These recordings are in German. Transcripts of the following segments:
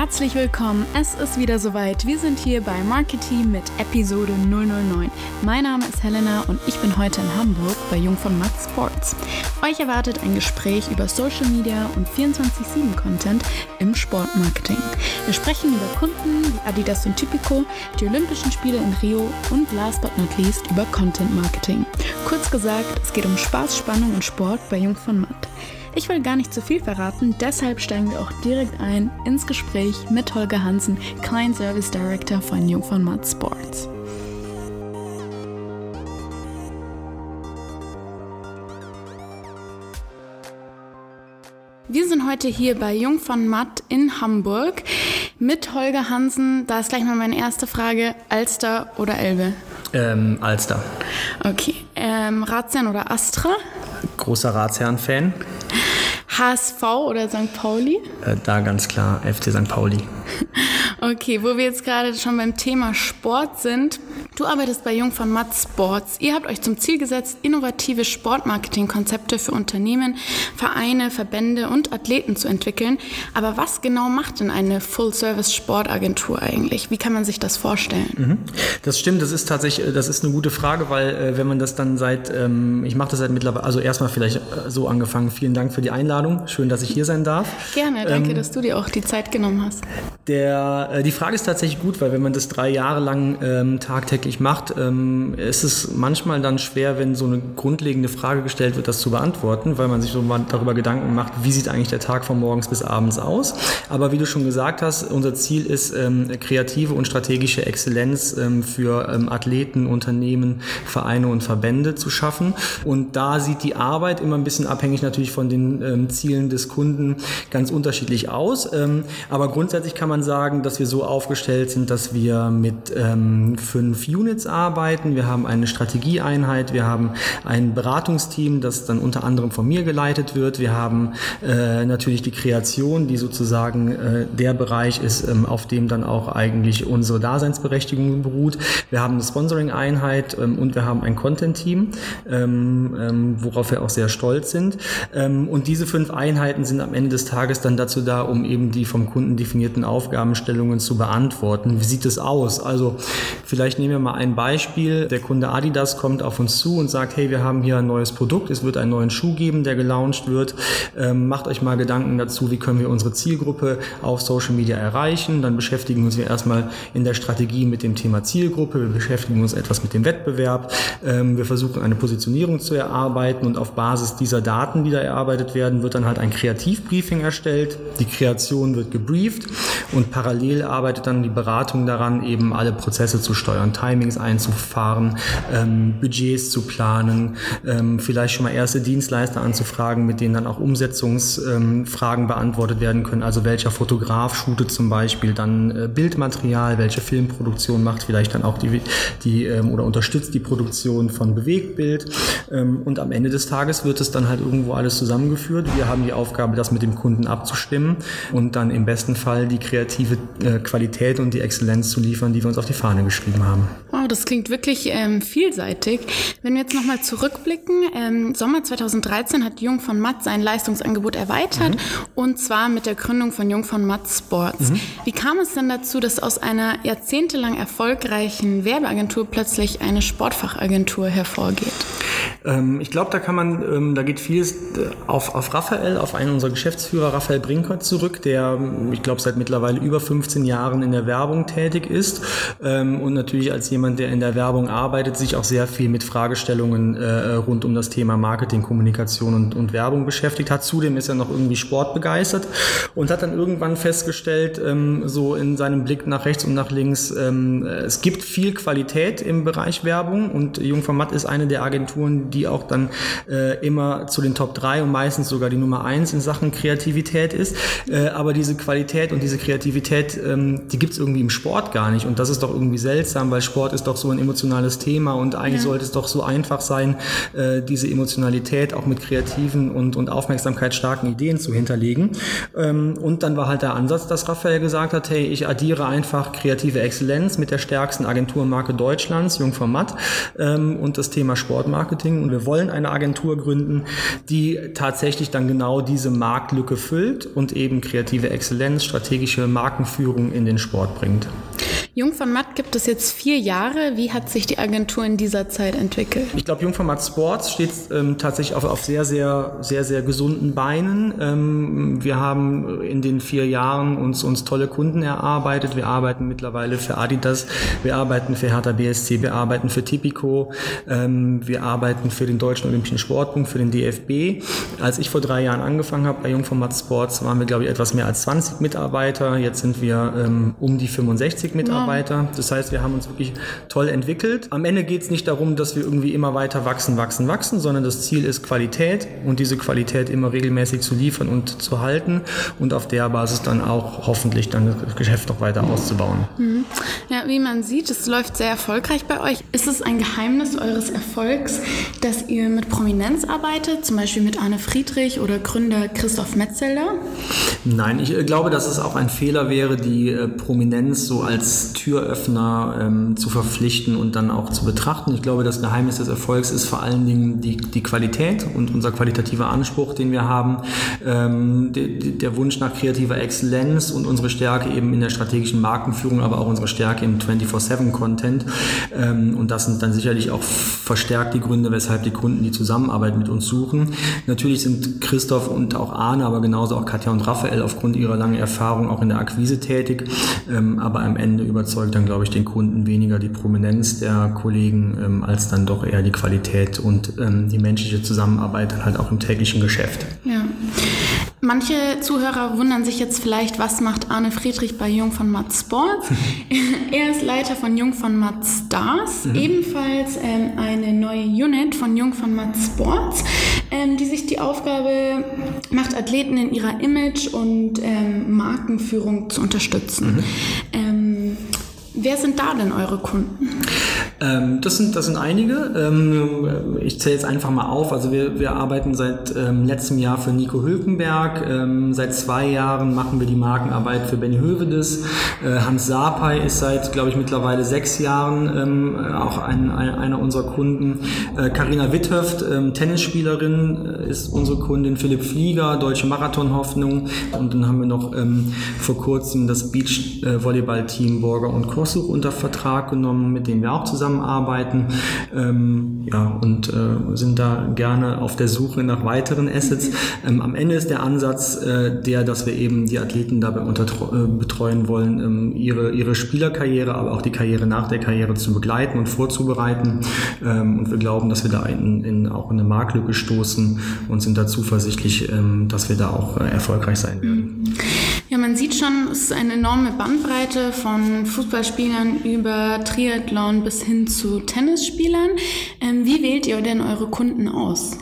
Herzlich willkommen. Es ist wieder soweit. Wir sind hier bei Marketing mit Episode 009. Mein Name ist Helena und ich bin heute in Hamburg bei Jung von Matt Sports. Euch erwartet ein Gespräch über Social Media und 24/7 Content im Sportmarketing. Wir sprechen über Kunden wie Adidas und Typico, die Olympischen Spiele in Rio und last but not least über Content Marketing. Kurz gesagt, es geht um Spaß, Spannung und Sport bei Jung von Matt. Ich will gar nicht zu viel verraten, deshalb steigen wir auch direkt ein ins Gespräch mit Holger Hansen, Client Service Director von Jung von Matt Sports. Wir sind heute hier bei Jung von Matt in Hamburg mit Holger Hansen. Da ist gleich mal meine erste Frage: Alster oder Elbe? Ähm, Alster. Okay. Ähm, Ratsherrn oder Astra? Großer Ratsherrn-Fan. HSV oder St. Pauli? Äh, da ganz klar FC St. Pauli. Okay, wo wir jetzt gerade schon beim Thema Sport sind. Du arbeitest bei Jung von Matt Sports. Ihr habt euch zum Ziel gesetzt, innovative Sportmarketing-Konzepte für Unternehmen, Vereine, Verbände und Athleten zu entwickeln. Aber was genau macht denn eine Full-Service-Sportagentur eigentlich? Wie kann man sich das vorstellen? Mhm. Das stimmt, das ist tatsächlich, das ist eine gute Frage, weil äh, wenn man das dann seit, ähm, ich mache das seit mittlerweile, also erstmal vielleicht äh, so angefangen. Vielen Dank für die Einladung. Schön, dass ich hier sein darf. Gerne, danke, ähm, dass du dir auch die Zeit genommen hast. Der, äh, die Frage ist tatsächlich gut, weil wenn man das drei Jahre lang ähm, tagtäglich macht, ähm, ist es manchmal dann schwer, wenn so eine grundlegende Frage gestellt wird, das zu beantworten, weil man sich so mal darüber Gedanken macht, wie sieht eigentlich der Tag von morgens bis abends aus. Aber wie du schon gesagt hast, unser Ziel ist ähm, kreative und strategische Exzellenz ähm, für ähm, Athleten, Unternehmen, Vereine und Verbände zu schaffen. Und da sieht die Arbeit immer ein bisschen abhängig natürlich von den ähm, Zielen des Kunden ganz unterschiedlich aus. Ähm, aber grundsätzlich kann man sagen, dass wir so aufgestellt sind, dass wir mit fünf Units arbeiten. Wir haben eine Strategieeinheit, wir haben ein Beratungsteam, das dann unter anderem von mir geleitet wird. Wir haben äh, natürlich die Kreation, die sozusagen äh, der Bereich ist, ähm, auf dem dann auch eigentlich unsere Daseinsberechtigung beruht. Wir haben eine Sponsoring-Einheit ähm, und wir haben ein Content-Team, ähm, ähm, worauf wir auch sehr stolz sind. Ähm, und diese fünf Einheiten sind am Ende des Tages dann dazu da, um eben die vom Kunden definierten Aufgabenstellungen zu beantworten. Wie sieht es aus? Also vielleicht nehmen wir mal ein Beispiel. Der Kunde Adidas kommt auf uns zu und sagt, hey, wir haben hier ein neues Produkt, es wird einen neuen Schuh geben, der gelauncht wird. Ähm, macht euch mal Gedanken dazu, wie können wir unsere Zielgruppe auf Social Media erreichen. Dann beschäftigen uns wir erstmal in der Strategie mit dem Thema Zielgruppe, wir beschäftigen uns etwas mit dem Wettbewerb, ähm, wir versuchen eine Positionierung zu erarbeiten und auf Basis dieser Daten, die da erarbeitet werden, wird dann halt ein Kreativbriefing erstellt. Die Kreation wird gebrieft und parallel arbeitet dann die Beratung daran, eben alle Prozesse zu steuern, Timings einzufahren, ähm, Budgets zu planen, ähm, vielleicht schon mal erste Dienstleister anzufragen, mit denen dann auch Umsetzungsfragen beantwortet werden können. Also welcher Fotograf shootet zum Beispiel dann äh, Bildmaterial, welche Filmproduktion macht vielleicht dann auch die, die ähm, oder unterstützt die Produktion von Bewegtbild. Ähm, und am Ende des Tages wird es dann halt irgendwo alles zusammengeführt. Wir haben die Aufgabe, das mit dem Kunden abzustimmen und dann im besten Fall die kreative äh, Qualität und die Exzellenz zu liefern, die wir uns auf die Fahne geschrieben haben. Wow, das klingt wirklich ähm, vielseitig. Wenn wir jetzt nochmal zurückblicken, ähm, Sommer 2013 hat Jung von Matt sein Leistungsangebot erweitert mhm. und zwar mit der Gründung von Jung von Matt Sports. Mhm. Wie kam es denn dazu, dass aus einer jahrzehntelang erfolgreichen Werbeagentur plötzlich eine Sportfachagentur hervorgeht? Ähm, ich glaube, da kann man, ähm, da geht vieles äh, auf, auf Raphael, auf einen unserer Geschäftsführer, Raphael Brinkert, zurück, der, ich glaube, seit mittlerweile über 15 Jahren in der Werbung tätig ist ähm, und natürlich als jemand, der in der Werbung arbeitet, sich auch sehr viel mit Fragestellungen äh, rund um das Thema Marketing, Kommunikation und, und Werbung beschäftigt hat. Zudem ist er noch irgendwie sportbegeistert und hat dann irgendwann festgestellt, ähm, so in seinem Blick nach rechts und nach links, ähm, es gibt viel Qualität im Bereich Werbung und Jungformat ist eine der Agenturen, die auch dann äh, immer zu den Top 3 und meistens sogar die Nummer 1 in Sachen Kreativität ist. Äh, aber diese Qualität und diese Kreativität, ähm, die gibt es irgendwie im Sport gar nicht. Und das ist doch irgendwie seltsam, weil Sport ist ist doch so ein emotionales Thema und eigentlich ja. sollte es doch so einfach sein, äh, diese Emotionalität auch mit kreativen und, und aufmerksamkeitsstarken Ideen zu hinterlegen. Ähm, und dann war halt der Ansatz, dass Raphael gesagt hat, hey, ich addiere einfach kreative Exzellenz mit der stärksten Agenturmarke Deutschlands, Jungformat, ähm, und das Thema Sportmarketing. Und wir wollen eine Agentur gründen, die tatsächlich dann genau diese Marktlücke füllt und eben kreative Exzellenz, strategische Markenführung in den Sport bringt. Jung von Matt gibt es jetzt vier Jahre. Wie hat sich die Agentur in dieser Zeit entwickelt? Ich glaube, Jung von Matt Sports steht ähm, tatsächlich auf, auf, sehr, sehr, sehr, sehr gesunden Beinen. Ähm, wir haben in den vier Jahren uns, uns tolle Kunden erarbeitet. Wir arbeiten mittlerweile für Adidas, wir arbeiten für Hertha BSC, wir arbeiten für Tipico, ähm, wir arbeiten für den Deutschen Olympischen Sportbund, für den DFB. Als ich vor drei Jahren angefangen habe bei Jung von Matt Sports, waren wir, glaube ich, etwas mehr als 20 Mitarbeiter. Jetzt sind wir ähm, um die 65 Mitarbeiter. Mitarbeiter. Das heißt, wir haben uns wirklich toll entwickelt. Am Ende geht es nicht darum, dass wir irgendwie immer weiter wachsen, wachsen, wachsen, sondern das Ziel ist Qualität und diese Qualität immer regelmäßig zu liefern und zu halten und auf der Basis dann auch hoffentlich dann das Geschäft noch weiter auszubauen. Mhm. Ja, wie man sieht, es läuft sehr erfolgreich bei euch. Ist es ein Geheimnis eures Erfolgs, dass ihr mit Prominenz arbeitet, zum Beispiel mit Arne Friedrich oder Gründer Christoph Metzelder? Nein, ich äh, glaube, dass es auch ein Fehler wäre, die äh, Prominenz so als Türöffner ähm, zu verpflichten und dann auch zu betrachten. Ich glaube, das Geheimnis des Erfolgs ist vor allen Dingen die, die Qualität und unser qualitativer Anspruch, den wir haben, ähm, de, der Wunsch nach kreativer Exzellenz und unsere Stärke eben in der strategischen Markenführung, aber auch unsere Stärke im 24-7-Content. Ähm, und das sind dann sicherlich auch verstärkt die Gründe, weshalb die Kunden die Zusammenarbeit mit uns suchen. Natürlich sind Christoph und auch Arne, aber genauso auch Katja und Raphael aufgrund ihrer langen Erfahrung auch in der Akquise tätig. Ähm, aber am Ende über überzeugt dann, glaube ich, den Kunden weniger die Prominenz der Kollegen, ähm, als dann doch eher die Qualität und ähm, die menschliche Zusammenarbeit halt auch im täglichen Geschäft. Ja. Manche Zuhörer wundern sich jetzt vielleicht, was macht Arne Friedrich bei Jung von Matt Sports? er ist Leiter von Jung von Matt Stars, mhm. ebenfalls ähm, eine neue Unit von Jung von Matt Sports, ähm, die sich die Aufgabe macht, Athleten in ihrer Image- und ähm, Markenführung zu unterstützen. Mhm. Wer sind da denn eure Kunden? Ähm, das, sind, das sind einige. Ähm, ich zähle jetzt einfach mal auf. Also wir, wir arbeiten seit ähm, letztem Jahr für Nico Hülkenberg. Ähm, seit zwei Jahren machen wir die Markenarbeit für Benny Hövedes. Äh, Hans Sapai ist seit, glaube ich, mittlerweile sechs Jahren ähm, auch ein, ein, einer unserer Kunden. Karina äh, Witthöft, ähm, Tennisspielerin, äh, ist unsere Kundin. Philipp Flieger, Deutsche Marathonhoffnung. Und dann haben wir noch vor kurzem das Beach-Volleyball-Team äh, Borger und Co Kosuch unter Vertrag genommen, mit denen wir auch zusammenarbeiten. Ähm, ja, und äh, sind da gerne auf der Suche nach weiteren Assets. Ähm, am Ende ist der Ansatz äh, der, dass wir eben die Athleten dabei äh, betreuen wollen, ähm, ihre, ihre Spielerkarriere, aber auch die Karriere nach der Karriere zu begleiten und vorzubereiten. Ähm, und wir glauben, dass wir da in, in auch in eine Marktlücke stoßen und sind da zuversichtlich, ähm, dass wir da auch äh, erfolgreich sein werden. Man sieht schon, es ist eine enorme Bandbreite von Fußballspielern über Triathlon bis hin zu Tennisspielern. Ähm, wie wählt ihr denn eure Kunden aus?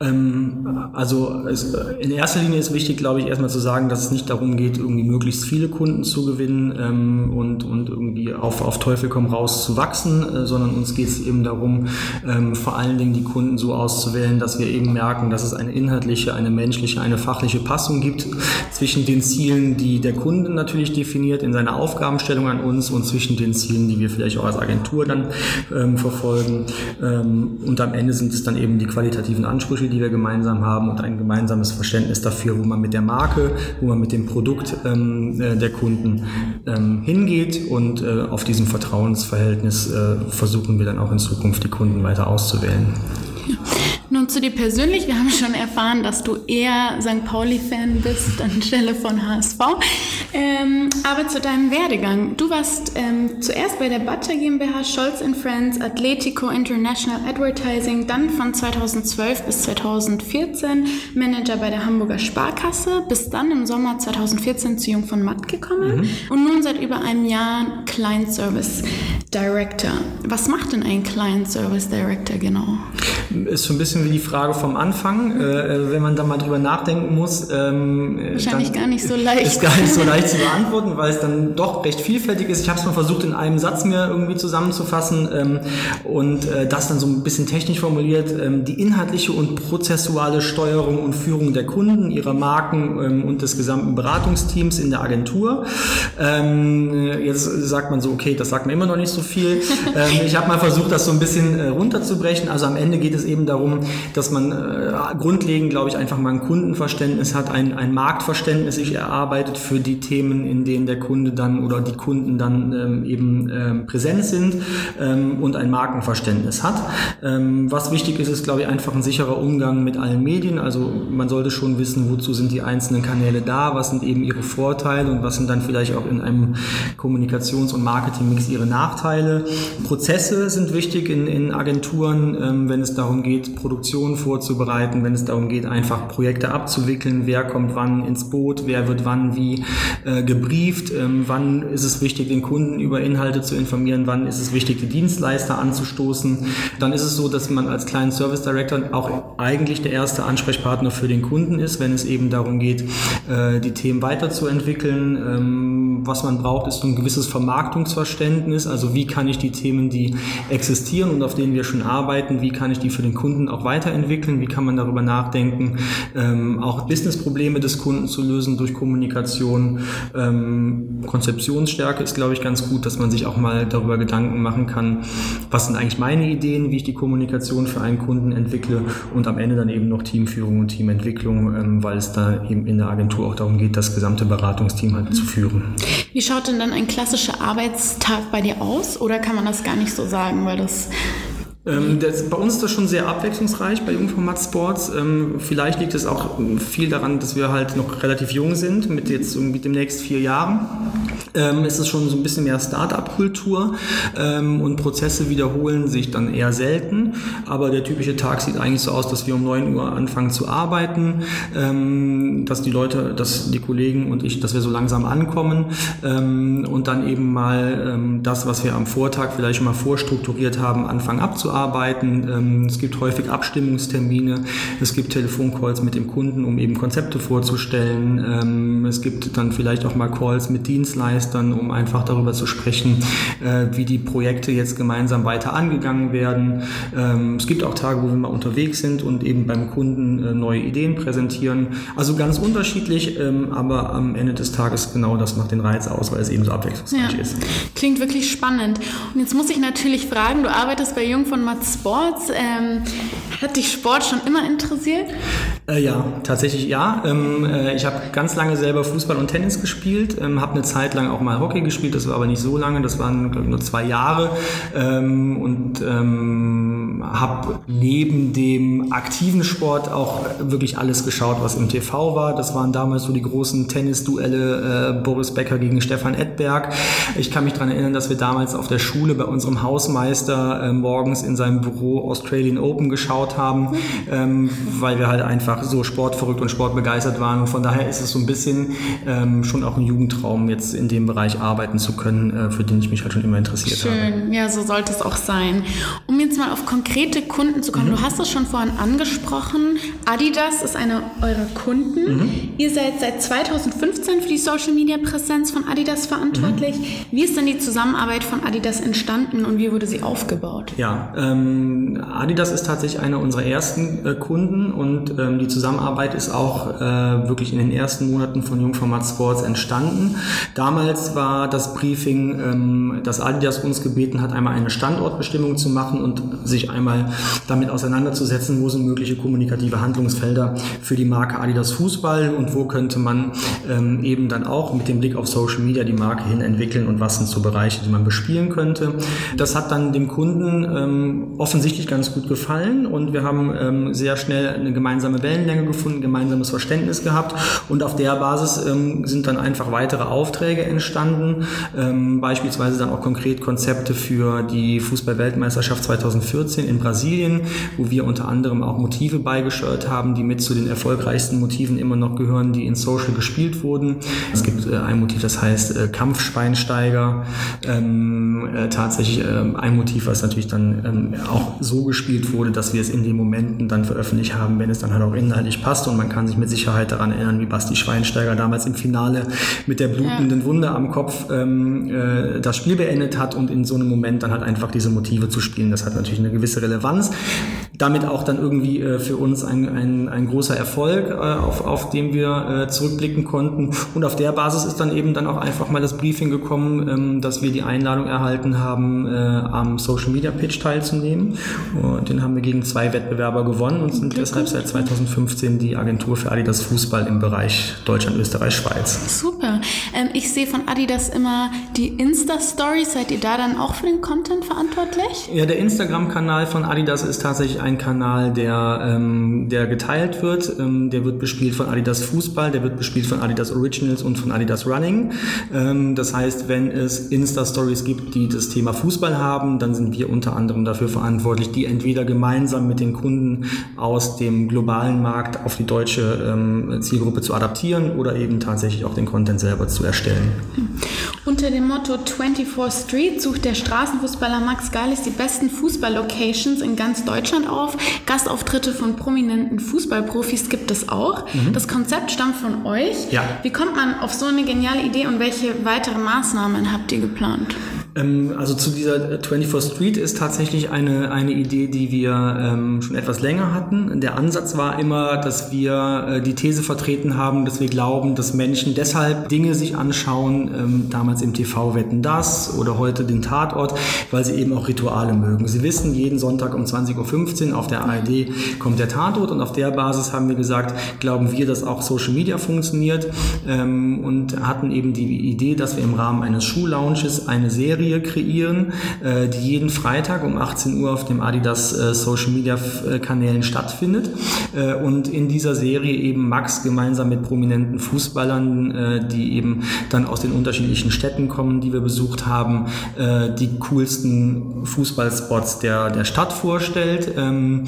Ähm, also es, in erster Linie ist wichtig, glaube ich, erstmal zu sagen, dass es nicht darum geht, irgendwie möglichst viele Kunden zu gewinnen ähm, und, und irgendwie auf, auf Teufel komm raus zu wachsen, äh, sondern uns geht es eben darum, ähm, vor allen Dingen die Kunden so auszuwählen, dass wir eben merken, dass es eine inhaltliche, eine menschliche, eine fachliche Passung gibt zwischen den Zielen, die der Kunde natürlich definiert in seiner Aufgabenstellung an uns und zwischen den Zielen, die wir vielleicht auch als Agentur dann ähm, verfolgen. Ähm, und am Ende sind es dann eben die qualitativen Ansprüche, die wir gemeinsam haben und ein gemeinsames Verständnis dafür, wo man mit der Marke, wo man mit dem Produkt ähm, äh, der Kunden ähm, hingeht und äh, auf diesem Vertrauensverhältnis äh, versuchen wir dann auch in Zukunft die Kunden weiter auszuwählen. Nun zu dir persönlich. Wir haben schon erfahren, dass du eher St. Pauli-Fan bist anstelle von HSV. Ähm, aber zu deinem Werdegang. Du warst ähm, zuerst bei der Butcher GmbH, Scholz Friends, Atletico International Advertising, dann von 2012 bis 2014 Manager bei der Hamburger Sparkasse, bis dann im Sommer 2014 zu Jung von Matt gekommen mhm. und nun seit über einem Jahr Client Service Director. Was macht denn ein Client Service Director genau? Ist so ein bisschen wie die Frage vom Anfang, äh, wenn man da mal drüber nachdenken muss. Ähm, Wahrscheinlich gar nicht so leicht. Ist gar nicht so leicht zu beantworten, weil es dann doch recht vielfältig ist. Ich habe es mal versucht, in einem Satz mir irgendwie zusammenzufassen ähm, und äh, das dann so ein bisschen technisch formuliert. Ähm, die inhaltliche und prozessuale Steuerung und Führung der Kunden, ihrer Marken ähm, und des gesamten Beratungsteams in der Agentur. Ähm, jetzt sagt man so, okay, das sagt mir immer noch nicht so viel. Ähm, ich habe mal versucht, das so ein bisschen äh, runterzubrechen. Also am Ende geht es eben darum, dass man äh, grundlegend, glaube ich, einfach mal ein Kundenverständnis hat, ein, ein Marktverständnis sich erarbeitet für die Themen, in denen der Kunde dann oder die Kunden dann ähm, eben ähm, präsent sind ähm, und ein Markenverständnis hat. Ähm, was wichtig ist, ist, glaube ich, einfach ein sicherer Umgang mit allen Medien. Also man sollte schon wissen, wozu sind die einzelnen Kanäle da, was sind eben ihre Vorteile und was sind dann vielleicht auch in einem Kommunikations- und Marketingmix ihre Nachteile. Prozesse sind wichtig in, in Agenturen, ähm, wenn es darum geht, Produktionen vorzubereiten, wenn es darum geht, einfach Projekte abzuwickeln, wer kommt wann ins Boot, wer wird wann wie äh, gebrieft, ähm, wann ist es wichtig, den Kunden über Inhalte zu informieren, wann ist es wichtig, die Dienstleister anzustoßen. Dann ist es so, dass man als kleinen Service Director auch eigentlich der erste Ansprechpartner für den Kunden ist, wenn es eben darum geht, äh, die Themen weiterzuentwickeln. Ähm, was man braucht, ist ein gewisses Vermarktungsverständnis. Also wie kann ich die Themen, die existieren und auf denen wir schon arbeiten, wie kann ich die für den Kunden auch weiterentwickeln? Wie kann man darüber nachdenken, ähm, auch Businessprobleme des Kunden zu lösen durch Kommunikation? Ähm, Konzeptionsstärke ist, glaube ich, ganz gut, dass man sich auch mal darüber Gedanken machen kann, was sind eigentlich meine Ideen, wie ich die Kommunikation für einen Kunden entwickle und am Ende dann eben noch Teamführung und Teamentwicklung, ähm, weil es da eben in der Agentur auch darum geht, das gesamte Beratungsteam halt zu führen. Wie schaut denn dann ein klassischer Arbeitstag bei dir aus? Oder kann man das gar nicht so sagen, weil das ähm, das, bei uns ist das schon sehr abwechslungsreich bei Jungformat Sports. Ähm, vielleicht liegt es auch viel daran, dass wir halt noch relativ jung sind, mit jetzt irgendwie demnächst vier Jahren. Ähm, ist es schon so ein bisschen mehr Start-up-Kultur ähm, und Prozesse wiederholen sich dann eher selten. Aber der typische Tag sieht eigentlich so aus, dass wir um 9 Uhr anfangen zu arbeiten, ähm, dass die Leute, dass die Kollegen und ich, dass wir so langsam ankommen ähm, und dann eben mal ähm, das, was wir am Vortag vielleicht schon mal vorstrukturiert haben, anfangen abzuarbeiten arbeiten. Ähm, es gibt häufig Abstimmungstermine, es gibt Telefoncalls mit dem Kunden, um eben Konzepte vorzustellen. Ähm, es gibt dann vielleicht auch mal Calls mit Dienstleistern, um einfach darüber zu sprechen, äh, wie die Projekte jetzt gemeinsam weiter angegangen werden. Ähm, es gibt auch Tage, wo wir mal unterwegs sind und eben beim Kunden äh, neue Ideen präsentieren. Also ganz unterschiedlich, aber am Ende des Tages genau das macht den Reiz aus, weil es eben so abwechslungsreich ja. ist. Klingt wirklich spannend. Und jetzt muss ich natürlich fragen, du arbeitest bei Jung von Matt Sports. Ähm, hat dich Sport schon immer interessiert? Äh, ja, tatsächlich ja. Ähm, äh, ich habe ganz lange selber Fußball und Tennis gespielt, ähm, habe eine Zeit lang auch mal Hockey gespielt, das war aber nicht so lange, das waren ich, nur zwei Jahre ähm, und ähm, habe neben dem aktiven Sport auch wirklich alles geschaut, was im TV war. Das waren damals so die großen Tennisduelle äh, Boris Becker gegen Stefan Edberg. Ich kann mich daran erinnern, dass wir damals auf der Schule bei unserem Hausmeister äh, morgens in in seinem Büro Australian Open geschaut haben, ähm, weil wir halt einfach so sportverrückt und sportbegeistert waren. Und von daher ist es so ein bisschen ähm, schon auch ein Jugendtraum, jetzt in dem Bereich arbeiten zu können, äh, für den ich mich halt schon immer interessiert Schön. habe. Schön, ja, so sollte es auch sein. Um jetzt mal auf konkrete Kunden zu kommen, mhm. du hast es schon vorhin angesprochen. Adidas ist einer eurer Kunden. Mhm. Ihr seid seit 2015 für die Social Media Präsenz von Adidas verantwortlich. Mhm. Wie ist denn die Zusammenarbeit von Adidas entstanden und wie wurde sie aufgebaut? Ja, ähm, Adidas ist tatsächlich einer unserer ersten äh, Kunden und ähm, die Zusammenarbeit ist auch äh, wirklich in den ersten Monaten von Jungformat Sports entstanden. Damals war das Briefing, ähm, dass Adidas uns gebeten hat, einmal eine Standortbestimmung zu machen und sich einmal damit auseinanderzusetzen, wo sind mögliche kommunikative Handlungsfelder für die Marke Adidas Fußball und wo könnte man ähm, eben dann auch mit dem Blick auf Social Media die Marke hin entwickeln und was sind so Bereiche, die man bespielen könnte. Das hat dann dem Kunden ähm, offensichtlich ganz gut gefallen und wir haben ähm, sehr schnell eine gemeinsame Wellenlänge gefunden, gemeinsames Verständnis gehabt und auf der Basis ähm, sind dann einfach weitere Aufträge entstanden, ähm, beispielsweise dann auch konkret Konzepte für die Fußball-Weltmeisterschaft 2014 in Brasilien wo wir unter anderem auch Motive beigesteuert haben, die mit zu den erfolgreichsten Motiven immer noch gehören, die in Social gespielt wurden. Es gibt äh, ein Motiv, das heißt äh, Kampfschweinsteiger. Ähm, äh, tatsächlich ähm, ein Motiv, was natürlich dann ähm, auch so gespielt wurde, dass wir es in den Momenten dann veröffentlicht haben, wenn es dann halt auch inhaltlich passt und man kann sich mit Sicherheit daran erinnern, wie Basti Schweinsteiger damals im Finale mit der blutenden ja. Wunde am Kopf ähm, äh, das Spiel beendet hat und in so einem Moment dann halt einfach diese Motive zu spielen, das hat natürlich eine gewisse Relevanz. Damit auch dann irgendwie äh, für uns ein, ein, ein großer Erfolg, äh, auf, auf den wir äh, zurückblicken konnten. Und auf der Basis ist dann eben dann auch einfach mal das Briefing gekommen, ähm, dass wir die Einladung erhalten haben, äh, am Social Media Pitch teilzunehmen. Und den haben wir gegen zwei Wettbewerber gewonnen und sind deshalb seit 2015 die Agentur für Adidas Fußball im Bereich Deutschland, Österreich, Schweiz. Super. Ähm, ich sehe von Adidas immer die Insta-Stories. Seid ihr da dann auch für den Content verantwortlich? Ja, der Instagram-Kanal von Adidas ist tatsächlich ein Kanal, der, ähm, der geteilt wird. Ähm, der wird bespielt von Adidas Fußball, der wird bespielt von Adidas Originals und von Adidas Running. Ähm, das heißt, wenn es Insta-Stories gibt, die das Thema Fußball haben, dann sind wir unter anderem dafür verantwortlich, die entweder gemeinsam mit den Kunden aus dem globalen Markt auf die deutsche ähm, Zielgruppe zu adaptieren oder eben tatsächlich auch den Content selber zu erstellen. Unter dem Motto 24 Street sucht der Straßenfußballer Max Galis die besten Fußball-Locations in ganz Deutschland auf. Gastauftritte von prominenten Fußballprofis gibt es auch. Mhm. Das Konzept stammt von euch. Ja. Wie kommt man auf so eine geniale Idee und welche weitere Maßnahmen habt ihr geplant? Ähm, also zu dieser 24 Street ist tatsächlich eine, eine Idee, die wir ähm, schon etwas länger hatten. Der Ansatz war immer, dass wir äh, die These vertreten haben, dass wir glauben, dass Menschen deshalb Dinge sich anschauen, ähm, damals im TV Wetten das oder heute den Tatort, weil sie eben auch Rituale mögen. Sie wissen, jeden Sonntag um 20.15 Uhr auf der ARD kommt der Tatort und auf der Basis haben wir gesagt, glauben wir, dass auch Social Media funktioniert ähm, und hatten eben die Idee, dass wir im Rahmen eines Schuhlaunches eine Serie Serie kreieren, äh, die jeden Freitag um 18 Uhr auf dem Adidas äh, Social Media äh, Kanälen stattfindet. Und in dieser Serie eben Max gemeinsam mit prominenten Fußballern, die eben dann aus den unterschiedlichen Städten kommen, die wir besucht haben, die coolsten Fußballspots der, der Stadt vorstellt. Ähm,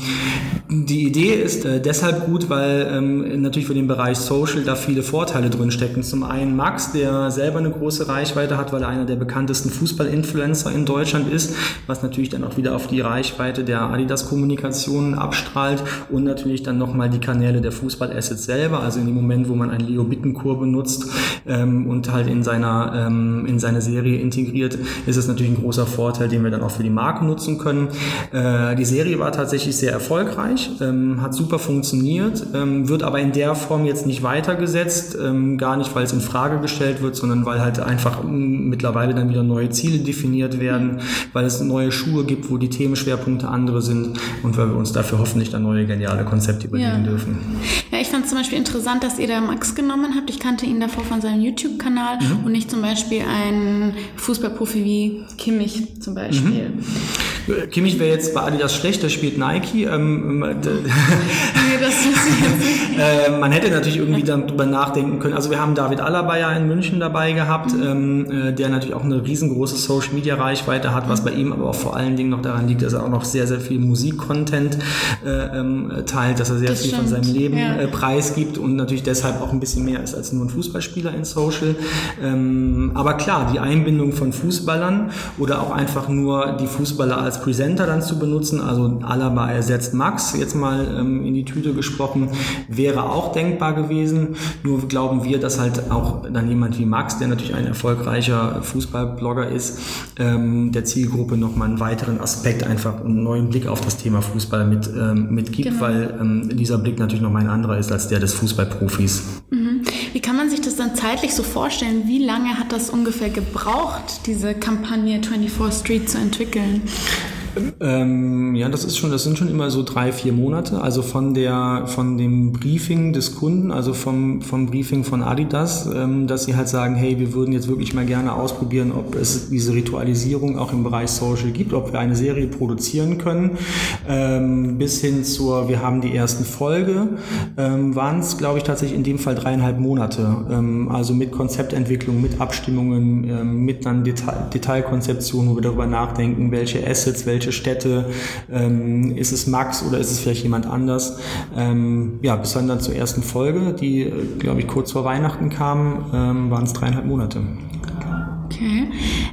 die Idee ist deshalb gut, weil ähm, natürlich für den Bereich Social da viele Vorteile drin stecken. Zum einen Max, der selber eine große Reichweite hat, weil er einer der bekanntesten Fußball Fußball-Influencer in Deutschland ist, was natürlich dann auch wieder auf die Reichweite der Adidas-Kommunikation abstrahlt und natürlich dann nochmal die Kanäle der Fußball-Assets selber, also in dem Moment, wo man einen Leo Bittenkur benutzt ähm, und halt in seiner ähm, in seine Serie integriert, ist es natürlich ein großer Vorteil, den wir dann auch für die Marke nutzen können. Äh, die Serie war tatsächlich sehr erfolgreich, ähm, hat super funktioniert, ähm, wird aber in der Form jetzt nicht weitergesetzt, ähm, gar nicht, weil es in Frage gestellt wird, sondern weil halt einfach mittlerweile dann wieder neue Ziele Ziele definiert werden, weil es neue Schuhe gibt, wo die Themenschwerpunkte andere sind und weil wir uns dafür hoffentlich dann neue geniale Konzepte überlegen ja. dürfen. Ja, ich fand es zum Beispiel interessant, dass ihr da Max genommen habt. Ich kannte ihn davor von seinem YouTube-Kanal mhm. und nicht zum Beispiel einen Fußballprofi wie Kimmich zum Beispiel. Mhm. Kimmich wäre jetzt bei Adidas schlecht, der spielt Nike. Ähm, das äh, man hätte natürlich irgendwie darüber nachdenken können. Also wir haben David Alaba ja in München dabei gehabt, mhm. ähm, äh, der natürlich auch eine riesengroße Social Media Reichweite hat, was bei ihm aber auch vor allen Dingen noch daran liegt, dass er auch noch sehr, sehr viel Musikcontent äh, ähm, teilt, dass er sehr das viel stimmt. von seinem Leben ja. äh, preisgibt und natürlich deshalb auch ein bisschen mehr ist als nur ein Fußballspieler in Social. Ähm, aber klar, die Einbindung von Fußballern oder auch einfach nur die Fußballer als als Presenter dann zu benutzen, also Alaba ersetzt Max, jetzt mal ähm, in die Tüte gesprochen, wäre auch denkbar gewesen. Nur glauben wir, dass halt auch dann jemand wie Max, der natürlich ein erfolgreicher Fußballblogger ist, ähm, der Zielgruppe nochmal einen weiteren Aspekt, einfach einen neuen Blick auf das Thema Fußball mit, ähm, mitgibt, genau. weil ähm, dieser Blick natürlich nochmal ein anderer ist als der des Fußballprofis. Mhm. Wie kann man sich das dann zeitlich so vorstellen? Wie lange hat das ungefähr gebraucht, diese Kampagne 24 Street zu entwickeln? Ähm, ja, das ist schon, das sind schon immer so drei, vier Monate. Also von der, von dem Briefing des Kunden, also vom, vom Briefing von Adidas, ähm, dass sie halt sagen, hey, wir würden jetzt wirklich mal gerne ausprobieren, ob es diese Ritualisierung auch im Bereich Social gibt, ob wir eine Serie produzieren können, ähm, bis hin zur, wir haben die ersten Folge, ähm, waren es, glaube ich, tatsächlich in dem Fall dreieinhalb Monate. Ähm, also mit Konzeptentwicklung, mit Abstimmungen, ähm, mit dann Detail, Detailkonzeption, wo wir darüber nachdenken, welche Assets, welche welche Städte, ähm, ist es Max oder ist es vielleicht jemand anders. Ähm, ja, bis dann, dann zur ersten Folge, die, äh, glaube ich, kurz vor Weihnachten kam, ähm, waren es dreieinhalb Monate. Okay.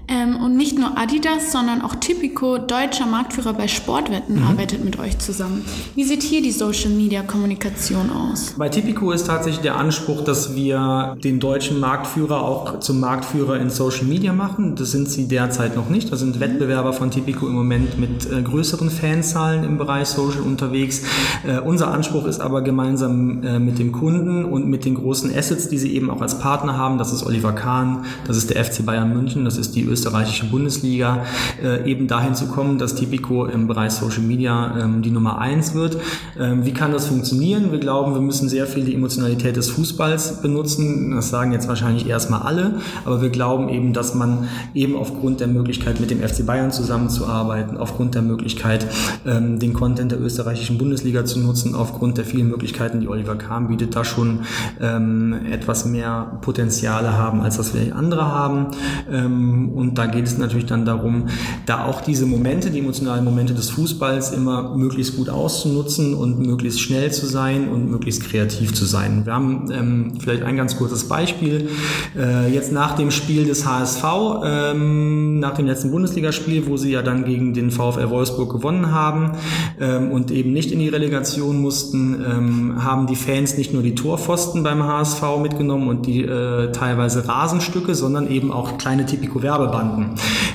Ähm, und nicht nur Adidas, sondern auch Tipico, deutscher Marktführer bei Sportwetten, mhm. arbeitet mit euch zusammen. Wie sieht hier die Social-Media-Kommunikation aus? Bei Tipico ist tatsächlich der Anspruch, dass wir den deutschen Marktführer auch zum Marktführer in Social Media machen. Das sind sie derzeit noch nicht. Da sind Wettbewerber von Tipico im Moment mit äh, größeren Fanzahlen im Bereich Social unterwegs. Äh, unser Anspruch ist aber gemeinsam äh, mit dem Kunden und mit den großen Assets, die sie eben auch als Partner haben, das ist Oliver Kahn, das ist der FC Bayern München, das ist die österreichische Bundesliga, äh, eben dahin zu kommen, dass Tipico im Bereich Social Media ähm, die Nummer eins wird. Ähm, wie kann das funktionieren? Wir glauben, wir müssen sehr viel die Emotionalität des Fußballs benutzen. Das sagen jetzt wahrscheinlich erstmal alle, aber wir glauben eben, dass man eben aufgrund der Möglichkeit, mit dem FC Bayern zusammenzuarbeiten, aufgrund der Möglichkeit, ähm, den Content der österreichischen Bundesliga zu nutzen, aufgrund der vielen Möglichkeiten, die Oliver Kahn bietet, da schon ähm, etwas mehr Potenziale haben, als das wir andere haben. Ähm, und da geht es natürlich dann darum, da auch diese Momente, die emotionalen Momente des Fußballs immer möglichst gut auszunutzen und möglichst schnell zu sein und möglichst kreativ zu sein. Wir haben ähm, vielleicht ein ganz kurzes Beispiel. Äh, jetzt nach dem Spiel des HSV, ähm, nach dem letzten Bundesligaspiel, wo sie ja dann gegen den VfL Wolfsburg gewonnen haben und eben nicht in die Relegation mussten, haben die Fans nicht nur die Torpfosten beim HSV mitgenommen und die äh, teilweise Rasenstücke, sondern eben auch kleine Tipico-Werbebanden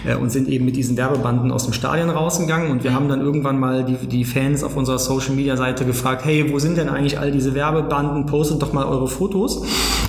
äh, und sind eben mit diesen Werbebanden aus dem Stadion rausgegangen und wir haben dann irgendwann mal die, die Fans auf unserer Social-Media-Seite gefragt, hey, wo sind denn eigentlich all diese Werbebanden? Postet doch mal eure Fotos.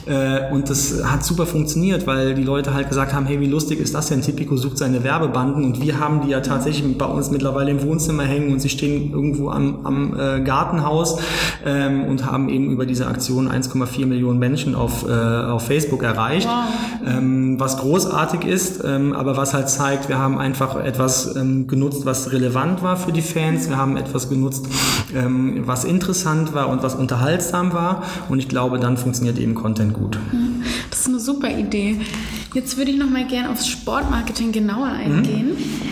Äh, und das hat super funktioniert, weil die Leute halt gesagt haben, hey, wie lustig ist das denn? Tipico sucht seine Werbebanden und wir haben die ja tatsächlich bei uns mittlerweile im Wohnzimmer hängen und sie stehen irgendwo am, am äh, Gartenhaus ähm, und haben eben über diese Aktion 1,4 Millionen Menschen auf, äh, auf Facebook erreicht, wow. ähm, was großartig ist, ähm, aber was halt zeigt, wir haben einfach etwas ähm, genutzt, was relevant war für die Fans, wir haben etwas genutzt, ähm, was interessant war und was unterhaltsam war und ich glaube, dann funktioniert eben Content gut. Das ist eine super Idee. Jetzt würde ich noch mal gerne aufs Sportmarketing genauer eingehen. Mhm.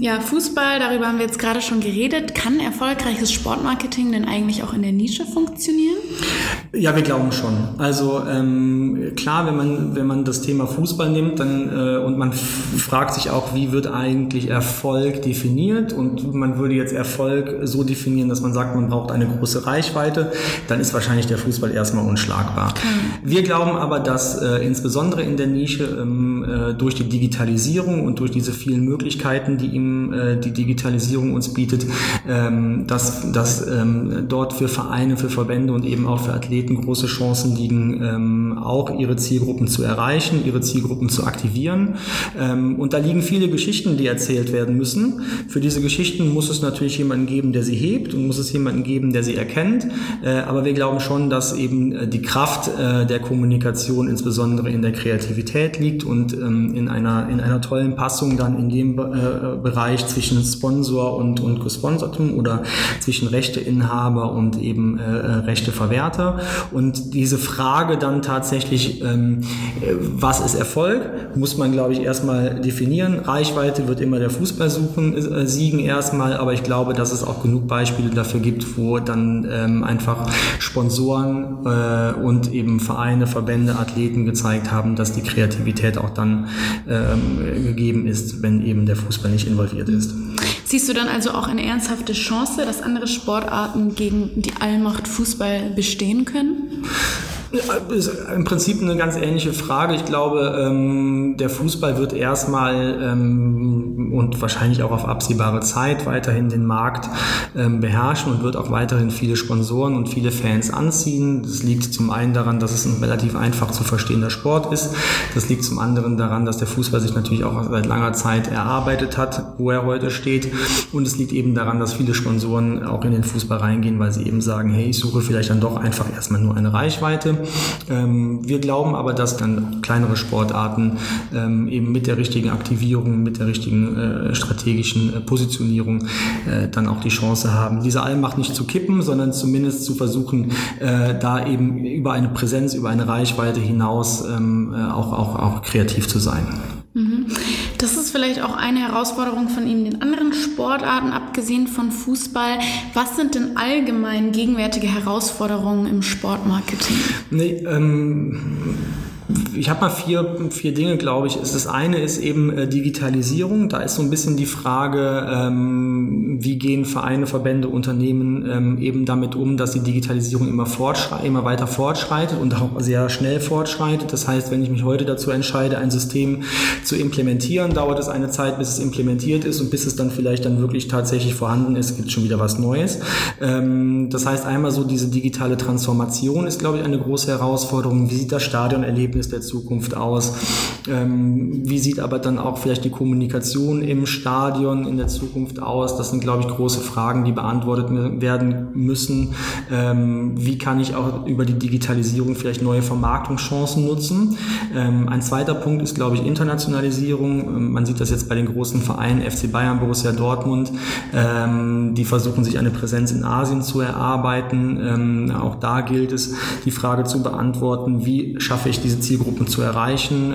Ja, Fußball, darüber haben wir jetzt gerade schon geredet. Kann erfolgreiches Sportmarketing denn eigentlich auch in der Nische funktionieren? Ja, wir glauben schon. Also ähm, klar, wenn man, wenn man das Thema Fußball nimmt dann, äh, und man fragt sich auch, wie wird eigentlich Erfolg definiert und man würde jetzt Erfolg so definieren, dass man sagt, man braucht eine große Reichweite, dann ist wahrscheinlich der Fußball erstmal unschlagbar. Wir glauben aber, dass äh, insbesondere in der Nische ähm, äh, durch die Digitalisierung und durch diese vielen Möglichkeiten, Möglichkeiten, die ihm äh, die Digitalisierung uns bietet, ähm, dass, dass ähm, dort für Vereine, für Verbände und eben auch für Athleten große Chancen liegen, ähm, auch ihre Zielgruppen zu erreichen, ihre Zielgruppen zu aktivieren. Ähm, und da liegen viele Geschichten, die erzählt werden müssen. Für diese Geschichten muss es natürlich jemanden geben, der sie hebt und muss es jemanden geben, der sie erkennt. Äh, aber wir glauben schon, dass eben äh, die Kraft äh, der Kommunikation insbesondere in der Kreativität liegt und ähm, in einer, in einer tollen Passung dann in dem äh, Bereich zwischen Sponsor und, und Gesponsertum oder zwischen Rechteinhaber und eben äh, äh, Rechteverwerter. Und diese Frage dann tatsächlich, ähm, äh, was ist Erfolg, muss man, glaube ich, erstmal definieren. Reichweite wird immer der Fußball suchen, äh, siegen erstmal, aber ich glaube, dass es auch genug Beispiele dafür gibt, wo dann ähm, einfach Sponsoren äh, und eben Vereine, Verbände, Athleten gezeigt haben, dass die Kreativität auch dann ähm, gegeben ist, wenn eben der Fußball nicht involviert ist. Siehst du dann also auch eine ernsthafte Chance, dass andere Sportarten gegen die Allmacht Fußball bestehen können? Ist im Prinzip eine ganz ähnliche Frage. Ich glaube, ähm, der Fußball wird erstmal ähm, und wahrscheinlich auch auf absehbare Zeit weiterhin den Markt ähm, beherrschen und wird auch weiterhin viele Sponsoren und viele Fans anziehen. Das liegt zum einen daran, dass es ein relativ einfach zu verstehender Sport ist. Das liegt zum anderen daran, dass der Fußball sich natürlich auch seit langer Zeit erarbeitet hat, wo er heute steht. Und es liegt eben daran, dass viele Sponsoren auch in den Fußball reingehen, weil sie eben sagen, hey, ich suche vielleicht dann doch einfach erstmal nur eine Reichweite. Ähm, wir glauben aber, dass dann kleinere Sportarten ähm, eben mit der richtigen Aktivierung, mit der richtigen äh, strategischen äh, Positionierung äh, dann auch die Chance haben, diese Allmacht nicht zu kippen, sondern zumindest zu versuchen, da eben über eine Präsenz, über eine Reichweite hinaus ähm, äh, auch, auch, auch kreativ zu sein. Mhm. Das ist vielleicht auch eine Herausforderung von ihm den anderen Sportarten, abgesehen von Fußball. Was sind denn allgemein gegenwärtige Herausforderungen im Sportmarketing? Nee, ähm ich habe mal vier, vier Dinge, glaube ich. Das eine ist eben äh, Digitalisierung. Da ist so ein bisschen die Frage, ähm, wie gehen Vereine, Verbände, Unternehmen ähm, eben damit um, dass die Digitalisierung immer, immer weiter fortschreitet und auch sehr schnell fortschreitet. Das heißt, wenn ich mich heute dazu entscheide, ein System zu implementieren, dauert es eine Zeit, bis es implementiert ist und bis es dann vielleicht dann wirklich tatsächlich vorhanden ist, gibt es schon wieder was Neues. Ähm, das heißt, einmal so diese digitale Transformation ist, glaube ich, eine große Herausforderung. Wie sieht das Stadionerlebnis Ergebnis der Zukunft aus? Ähm, wie sieht aber dann auch vielleicht die Kommunikation im Stadion in der Zukunft aus? Das sind, glaube ich, große Fragen, die beantwortet werden müssen. Ähm, wie kann ich auch über die Digitalisierung vielleicht neue Vermarktungschancen nutzen? Ähm, ein zweiter Punkt ist, glaube ich, Internationalisierung. Ähm, man sieht das jetzt bei den großen Vereinen FC Bayern, Borussia Dortmund. Ähm, die versuchen sich eine Präsenz in Asien zu erarbeiten. Ähm, auch da gilt es, die Frage zu beantworten, wie schaffe ich diese Zielgruppen zu erreichen.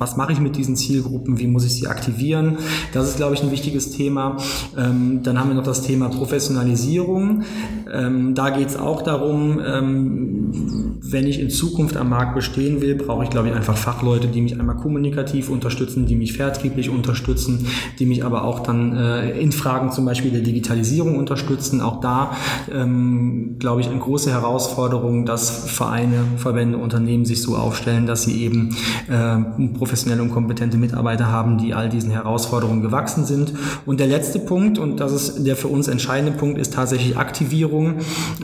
Was mache ich mit diesen Zielgruppen, wie muss ich sie aktivieren. Das ist, glaube ich, ein wichtiges Thema. Ähm, dann haben wir noch das Thema Professionalisierung. Ähm, da geht es auch darum, ähm, wenn ich in Zukunft am Markt bestehen will, brauche ich, glaube ich, einfach Fachleute, die mich einmal kommunikativ unterstützen, die mich vertrieblich unterstützen, die mich aber auch dann äh, in Fragen zum Beispiel der Digitalisierung unterstützen. Auch da, ähm, glaube ich, eine große Herausforderung, dass Vereine, Verbände, Unternehmen sich so aufstellen, dass sie eben äh, professionelle und kompetente Mitarbeiter haben, die all diesen Herausforderungen gewachsen sind. Und der letzte Punkt, und das ist der für uns entscheidende Punkt, ist tatsächlich Aktivierung.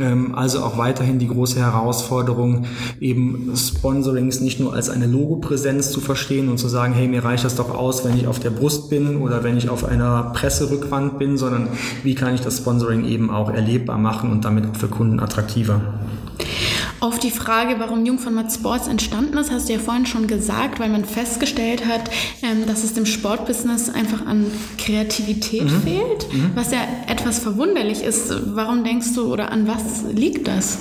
Ähm, also auch weiterhin die große Herausforderung, eben Sponsorings nicht nur als eine Logopräsenz zu verstehen und zu sagen, hey, mir reicht das doch aus, wenn ich auf der Brust bin oder wenn ich auf einer Presserückwand bin, sondern wie kann ich das Sponsoring eben auch erlebbar machen und damit für Kunden attraktiver. Auf die Frage, warum Jung von Matt Sports entstanden ist, hast du ja vorhin schon gesagt, weil man festgestellt hat, ähm, dass es dem Sportbusiness einfach an Kreativität mhm. fehlt, mhm. was ja etwas verwunderlich ist. Warum denkst du oder an was liegt das?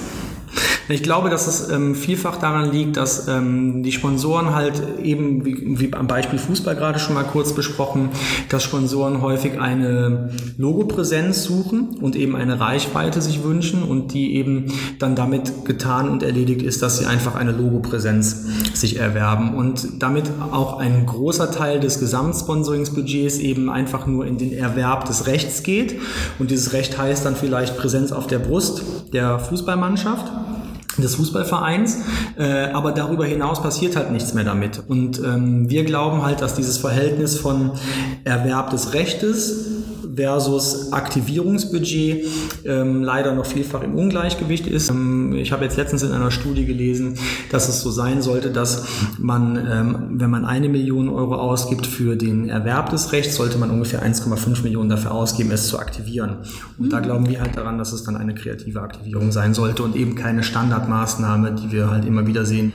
Ich glaube, dass es ähm, vielfach daran liegt, dass ähm, die Sponsoren halt eben, wie, wie am Beispiel Fußball gerade schon mal kurz besprochen, dass Sponsoren häufig eine Logopräsenz suchen und eben eine Reichweite sich wünschen und die eben dann damit getan und erledigt ist, dass sie einfach eine Logopräsenz sich erwerben und damit auch ein großer Teil des Gesamtsponsoringsbudgets eben einfach nur in den Erwerb des Rechts geht. Und dieses Recht heißt dann vielleicht Präsenz auf der Brust der Fußballmannschaft des Fußballvereins, äh, aber darüber hinaus passiert halt nichts mehr damit. Und ähm, wir glauben halt, dass dieses Verhältnis von Erwerb des Rechtes versus Aktivierungsbudget ähm, leider noch vielfach im Ungleichgewicht ist. Ähm, ich habe jetzt letztens in einer Studie gelesen, dass es so sein sollte, dass man, ähm, wenn man eine Million Euro ausgibt für den Erwerb des Rechts, sollte man ungefähr 1,5 Millionen dafür ausgeben, es zu aktivieren. Und mhm. da glauben wir halt daran, dass es dann eine kreative Aktivierung sein sollte und eben keine Standardmaßnahme, die wir halt immer wieder sehen.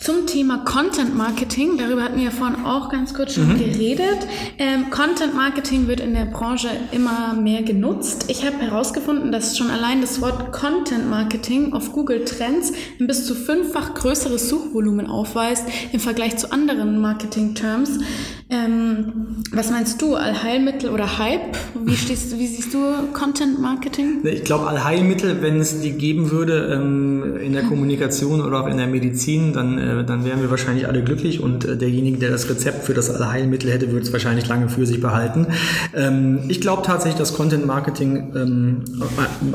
Zum Thema Content Marketing, darüber hatten wir vorhin auch ganz kurz schon mhm. geredet. Ähm, Content Marketing wird in der Branche immer mehr genutzt. Ich habe herausgefunden, dass schon allein das Wort Content Marketing auf Google Trends ein bis zu fünffach größeres Suchvolumen aufweist im Vergleich zu anderen Marketing-Terms. Ähm, was meinst du, Allheilmittel oder Hype? Wie, stehst, wie siehst du Content Marketing? Ich glaube, Allheilmittel, wenn es die geben würde ähm, in der Kommunikation oder auch in der Medizin, dann, äh, dann wären wir wahrscheinlich alle glücklich und äh, derjenige, der das Rezept für das Allheilmittel hätte, würde es wahrscheinlich lange für sich behalten. Ähm, ich glaube tatsächlich, dass Content Marketing ähm,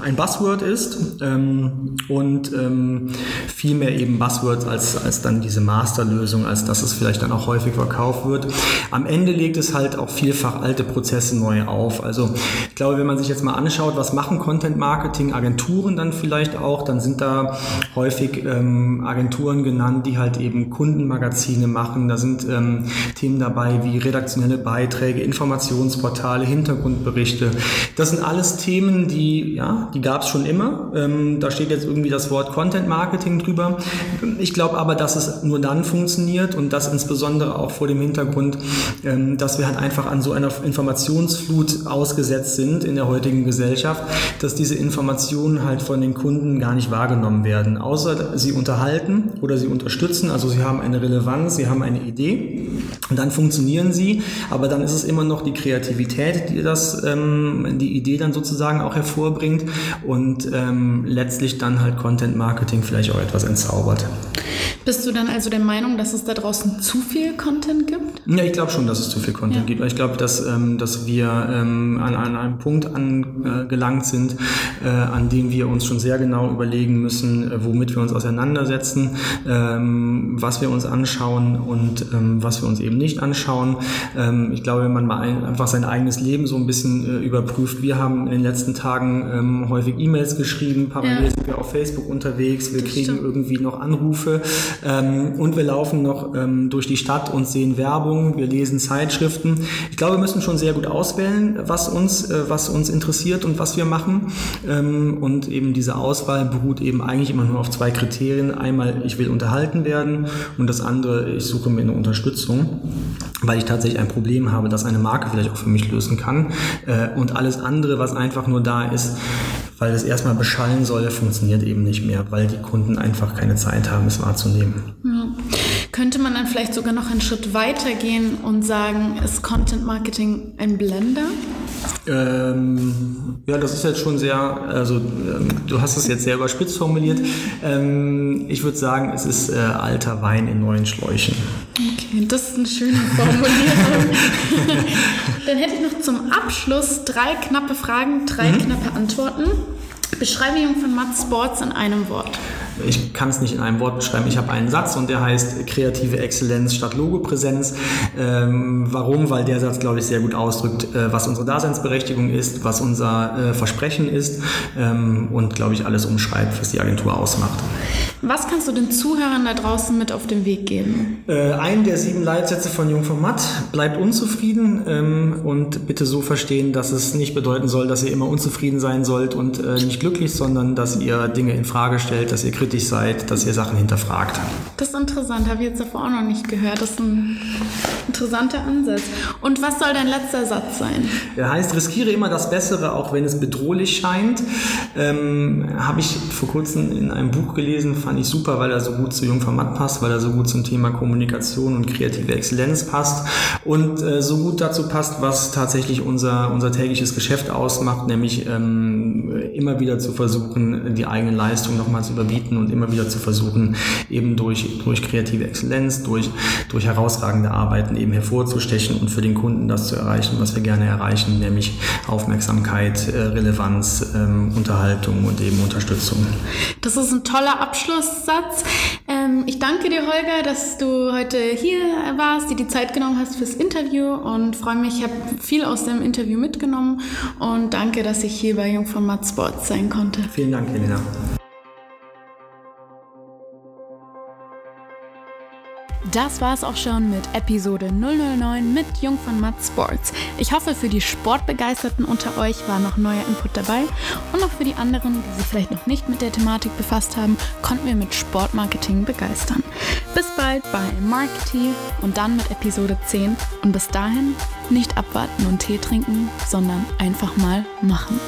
ein Buzzword ist ähm, und ähm, viel mehr eben Buzzwords als, als dann diese Masterlösung, als dass es vielleicht dann auch häufig verkauft wird. Am Ende legt es halt auch vielfach alte Prozesse neu auf. Also ich glaube, wenn man sich jetzt mal anschaut, was machen Content Marketing Agenturen dann vielleicht auch, dann sind da häufig ähm, Agenturen genannt, die halt eben Kundenmagazine machen. Da sind ähm, Themen dabei wie redaktionelle Beiträge, Informationsportale, Hintergrundberichte. Das sind alles Themen, die, ja, die gab es schon immer. Ähm, da steht jetzt irgendwie das Wort Content Marketing drüber. Ich glaube aber, dass es nur dann funktioniert und das insbesondere auch vor dem Hintergrund, ähm, dass wir halt einfach an so einer Informationsflut ausgesetzt sind in der heutigen Gesellschaft, dass diese Informationen halt von den Kunden gar nicht wahrgenommen werden, außer sie unterhalten oder sie unterstützen, also sie haben eine Relevanz, sie haben eine Idee und dann funktionieren sie, aber dann ist es immer noch die Kreativität, die das, ähm, die Idee dann sozusagen auch hervorbringt und ähm, letztlich dann halt Content Marketing vielleicht auch etwas entzaubert. Bist du dann also der Meinung, dass es da draußen zu viel Content gibt? Ja, ich glaube schon, dass es zu viel Content ja. gibt. Ich glaube, dass, ähm, dass wir ähm, an, an einem Punkt angelangt äh, sind, äh, an dem wir uns schon sehr genau überlegen müssen, äh, womit wir uns auseinandersetzen, ähm, was wir uns anschauen und ähm, was wir uns eben nicht anschauen. Ähm, ich glaube, wenn man mal ein, einfach sein eigenes Leben so ein bisschen äh, überprüft, wir haben in den letzten Tagen ähm, häufig E-Mails geschrieben, parallel ja. sind wir auf Facebook unterwegs, wir das kriegen stimmt. irgendwie noch Anrufe ähm, und wir laufen noch ähm, durch die Stadt und sehen Werbung, wir lesen Zeitschriften. Ich glaube, wir müssen schon sehr gut auswählen, was uns, äh, was uns interessiert und was wir machen. Ähm, und eben diese Auswahl beruht eben eigentlich immer nur auf zwei Kriterien. Einmal, ich will unterhalten werden und das andere, ich suche mir eine Unterstützung, weil ich tatsächlich ein Problem habe, das eine Marke vielleicht auch für mich lösen kann. Äh, und alles andere, was einfach nur da ist, weil es erstmal beschallen soll, funktioniert eben nicht mehr, weil die Kunden einfach keine Zeit haben, es wahrzunehmen. Ja. Könnte man dann vielleicht sogar noch einen Schritt weiter gehen und sagen, ist Content Marketing ein Blender? Ähm, ja, das ist jetzt schon sehr, also ähm, du hast es jetzt sehr überspitzt formuliert. Ähm, ich würde sagen, es ist äh, alter Wein in neuen Schläuchen. Okay, das ist eine schöne Formulierung. Dann hätte ich noch zum Abschluss drei knappe Fragen, drei mhm. knappe Antworten. Beschreibe Jung von Matt Sports in einem Wort ich kann es nicht in einem Wort beschreiben. Ich habe einen Satz und der heißt kreative Exzellenz statt Logopräsenz. Ähm, warum? Weil der Satz, glaube ich, sehr gut ausdrückt, äh, was unsere Daseinsberechtigung ist, was unser äh, Versprechen ist ähm, und, glaube ich, alles umschreibt, was die Agentur ausmacht. Was kannst du den Zuhörern da draußen mit auf den Weg geben? Äh, einen der sieben Leitsätze von Jung von Matt, bleibt unzufrieden ähm, und bitte so verstehen, dass es nicht bedeuten soll, dass ihr immer unzufrieden sein sollt und äh, nicht glücklich, sondern dass ihr Dinge in Frage stellt, dass ihr kritisch seid, dass ihr Sachen hinterfragt. Das ist interessant, habe ich jetzt davor auch noch nicht gehört. Das ist ein interessanter Ansatz. Und was soll dein letzter Satz sein? Der heißt, riskiere immer das Bessere, auch wenn es bedrohlich scheint. Ähm, habe ich vor kurzem in einem Buch gelesen, fand ich super, weil er so gut zu Jungformat passt, weil er so gut zum Thema Kommunikation und kreative Exzellenz passt und äh, so gut dazu passt, was tatsächlich unser, unser tägliches Geschäft ausmacht, nämlich ähm, immer wieder zu versuchen, die eigene Leistung nochmal zu überbieten und immer wieder zu versuchen, eben durch, durch kreative Exzellenz, durch, durch herausragende Arbeiten eben hervorzustechen und für den Kunden das zu erreichen, was wir gerne erreichen, nämlich Aufmerksamkeit, äh, Relevanz, ähm, Unterhaltung und eben Unterstützung. Das ist ein toller Abschlusssatz. Ähm, ich danke dir, Holger, dass du heute hier warst, dir die Zeit genommen hast fürs Interview und freue mich, ich habe viel aus dem Interview mitgenommen und danke, dass ich hier bei Jungformat Sports sein konnte. Vielen Dank, Helena. Das war es auch schon mit Episode 009 mit Jung von Matt Sports. Ich hoffe, für die Sportbegeisterten unter euch war noch neuer Input dabei und auch für die anderen, die sich vielleicht noch nicht mit der Thematik befasst haben, konnten wir mit Sportmarketing begeistern. Bis bald bei Markety und dann mit Episode 10 und bis dahin nicht abwarten und Tee trinken, sondern einfach mal machen.